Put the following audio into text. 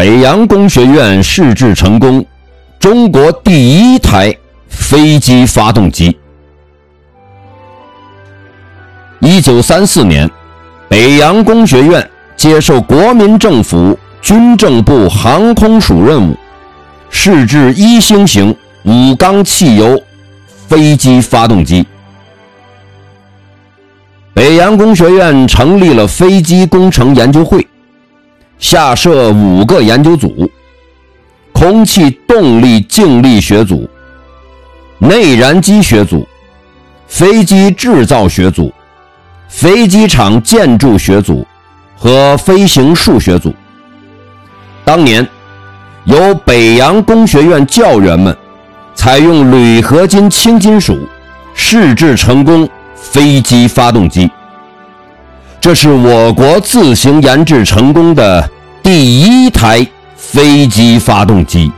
北洋工学院试制成功中国第一台飞机发动机。一九三四年，北洋工学院接受国民政府军政部航空署任务，试制一星型五缸汽油飞机发动机。北洋工学院成立了飞机工程研究会。下设五个研究组：空气动力静力学组、内燃机学组、飞机制造学组、飞机场建筑学组和飞行数学组。当年，由北洋工学院教员们采用铝合金轻金属试制成功飞机发动机。这是我国自行研制成功的第一台飞机发动机。